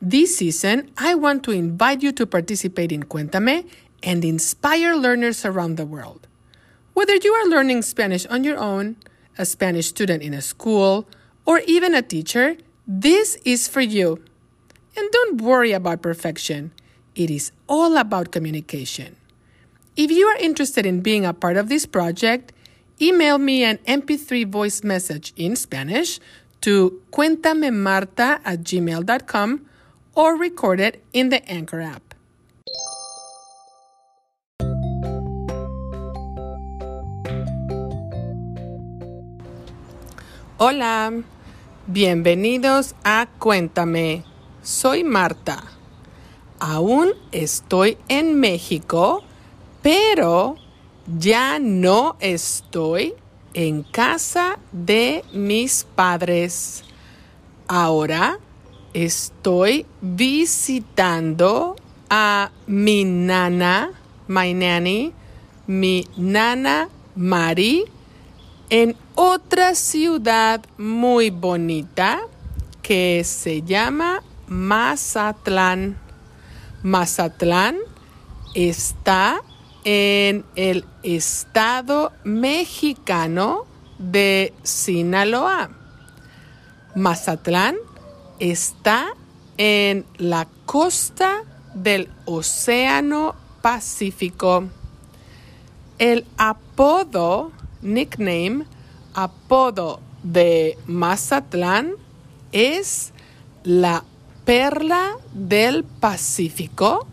This season, I want to invite you to participate in Cuéntame and inspire learners around the world. Whether you are learning Spanish on your own, a Spanish student in a school, or even a teacher, this is for you. And don't worry about perfection. It is all about communication. If you are interested in being a part of this project, email me an MP3 voice message in Spanish to cuentamemarta at gmail.com or record it in the Anchor app. Hola, bienvenidos a Cuéntame. Soy Marta. Aún estoy en México, pero ya no estoy en casa de mis padres. Ahora estoy visitando a mi nana, my nanny, mi nana Mari, en otra ciudad muy bonita que se llama Mazatlán. Mazatlán está en el estado mexicano de Sinaloa. Mazatlán está en la costa del Océano Pacífico. El apodo, nickname, apodo de Mazatlán es la perla del Pacífico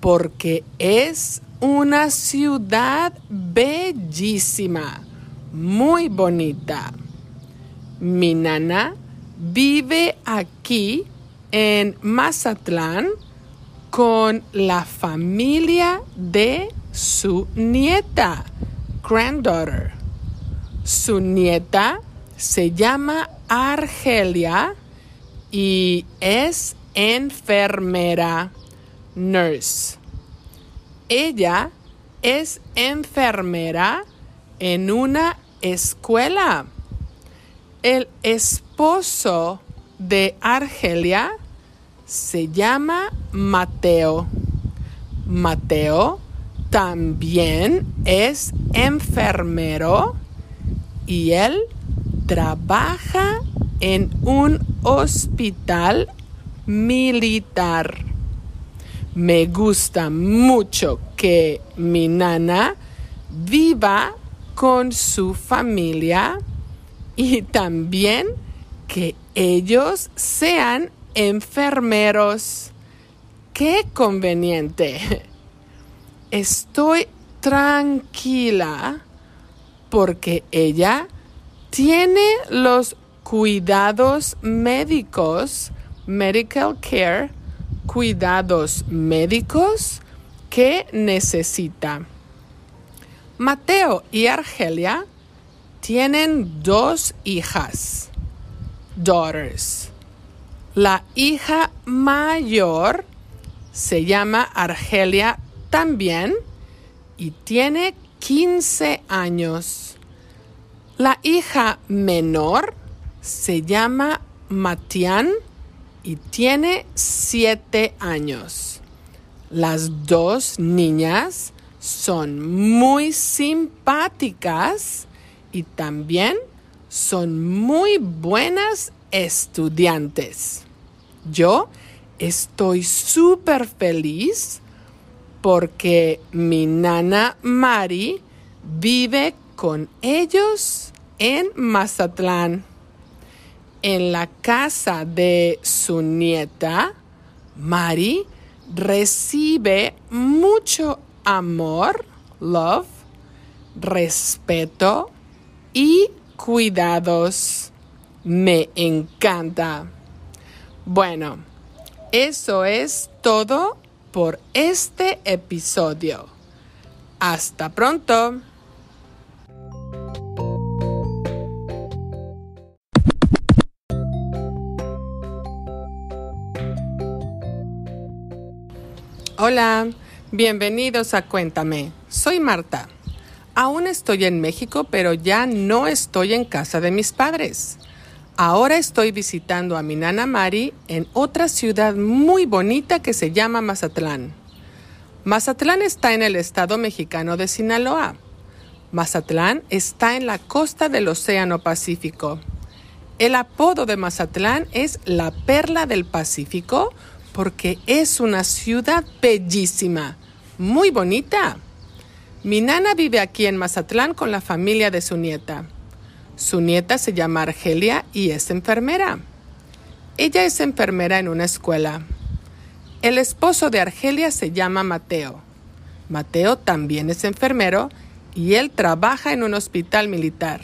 porque es una ciudad bellísima, muy bonita. Mi nana vive aquí en Mazatlán con la familia de su nieta, granddaughter. Su nieta se llama Argelia y es enfermera, nurse. Ella es enfermera en una escuela. El esposo de Argelia se llama Mateo. Mateo también es enfermero y él trabaja en un hospital militar. Me gusta mucho que mi nana viva con su familia y también que ellos sean enfermeros. ¡Qué conveniente! Estoy tranquila porque ella tiene los cuidados médicos, medical care, cuidados médicos que necesita. Mateo y Argelia tienen dos hijas, daughters. La hija mayor se llama Argelia también y tiene 15 años. La hija menor se llama Matián y tiene 7 años. Las dos niñas son muy simpáticas y también son muy buenas estudiantes. Yo estoy súper feliz porque mi nana Mari vive con ellos en Mazatlán. En la casa de su nieta, Mari recibe mucho amor, love, respeto y cuidados. Me encanta. Bueno, eso es todo por este episodio. Hasta pronto. Hola, bienvenidos a Cuéntame. Soy Marta. Aún estoy en México, pero ya no estoy en casa de mis padres. Ahora estoy visitando a mi nana Mari en otra ciudad muy bonita que se llama Mazatlán. Mazatlán está en el estado mexicano de Sinaloa. Mazatlán está en la costa del Océano Pacífico. El apodo de Mazatlán es la perla del Pacífico porque es una ciudad bellísima, muy bonita. Mi nana vive aquí en Mazatlán con la familia de su nieta. Su nieta se llama Argelia y es enfermera. Ella es enfermera en una escuela. El esposo de Argelia se llama Mateo. Mateo también es enfermero y él trabaja en un hospital militar.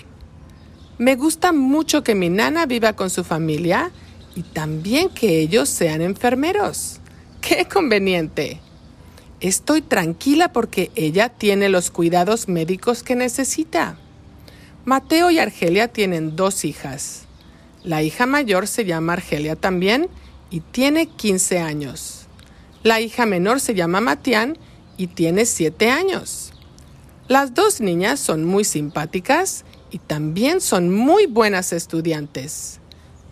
Me gusta mucho que mi nana viva con su familia y también que ellos sean enfermeros. ¡Qué conveniente! Estoy tranquila porque ella tiene los cuidados médicos que necesita. Mateo y Argelia tienen dos hijas. La hija mayor se llama Argelia también y tiene 15 años. La hija menor se llama Matián y tiene 7 años. Las dos niñas son muy simpáticas y también son muy buenas estudiantes.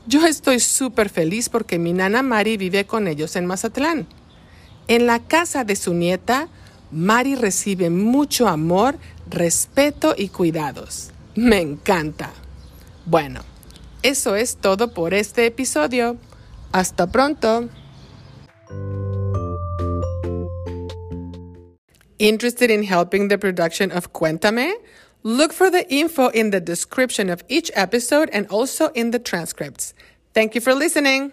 Yo estoy súper feliz porque mi nana Mari vive con ellos en Mazatlán. En la casa de su nieta, Mari recibe mucho amor, respeto y cuidados. Me encanta. Bueno, eso es todo por este episodio. Hasta pronto. Interested in helping the production of Cuéntame? Look for the info in the description of each episode and also in the transcripts. Thank you for listening.